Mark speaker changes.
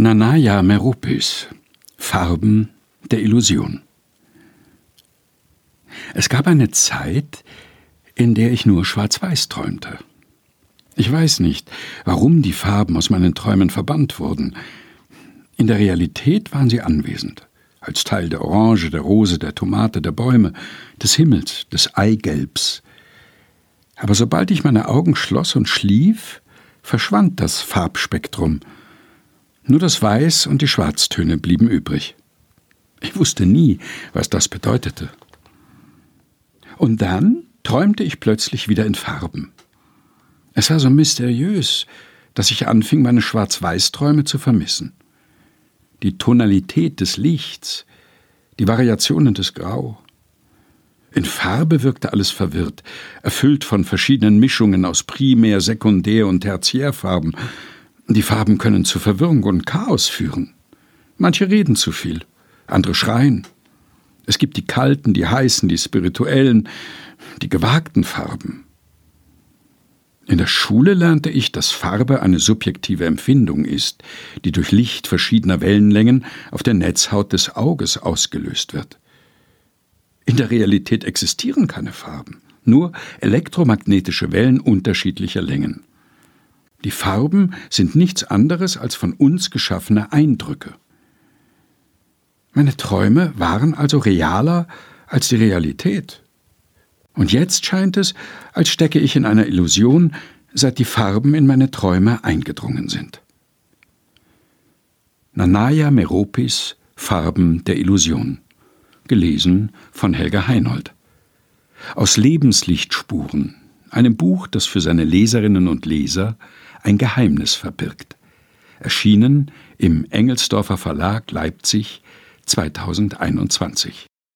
Speaker 1: Nanaya Meropis Farben der Illusion Es gab eine Zeit, in der ich nur schwarz-weiß träumte. Ich weiß nicht, warum die Farben aus meinen Träumen verbannt wurden. In der Realität waren sie anwesend, als Teil der Orange, der Rose, der Tomate, der Bäume, des Himmels, des Eigelbs. Aber sobald ich meine Augen schloss und schlief, verschwand das Farbspektrum, nur das Weiß und die Schwarztöne blieben übrig. Ich wusste nie, was das bedeutete. Und dann träumte ich plötzlich wieder in Farben. Es war so mysteriös, dass ich anfing, meine Schwarz-Weiß-Träume zu vermissen. Die Tonalität des Lichts, die Variationen des Grau. In Farbe wirkte alles verwirrt, erfüllt von verschiedenen Mischungen aus Primär-, Sekundär- und Tertiärfarben, die Farben können zu Verwirrung und Chaos führen. Manche reden zu viel, andere schreien. Es gibt die kalten, die heißen, die spirituellen, die gewagten Farben. In der Schule lernte ich, dass Farbe eine subjektive Empfindung ist, die durch Licht verschiedener Wellenlängen auf der Netzhaut des Auges ausgelöst wird. In der Realität existieren keine Farben, nur elektromagnetische Wellen unterschiedlicher Längen. Die Farben sind nichts anderes als von uns geschaffene Eindrücke. Meine Träume waren also realer als die Realität. Und jetzt scheint es, als stecke ich in einer Illusion, seit die Farben in meine Träume eingedrungen sind. Nanaya Meropis Farben der Illusion. Gelesen von Helga Heinold. Aus Lebenslichtspuren, einem Buch, das für seine Leserinnen und Leser ein Geheimnis verbirgt. Erschienen im Engelsdorfer Verlag Leipzig 2021.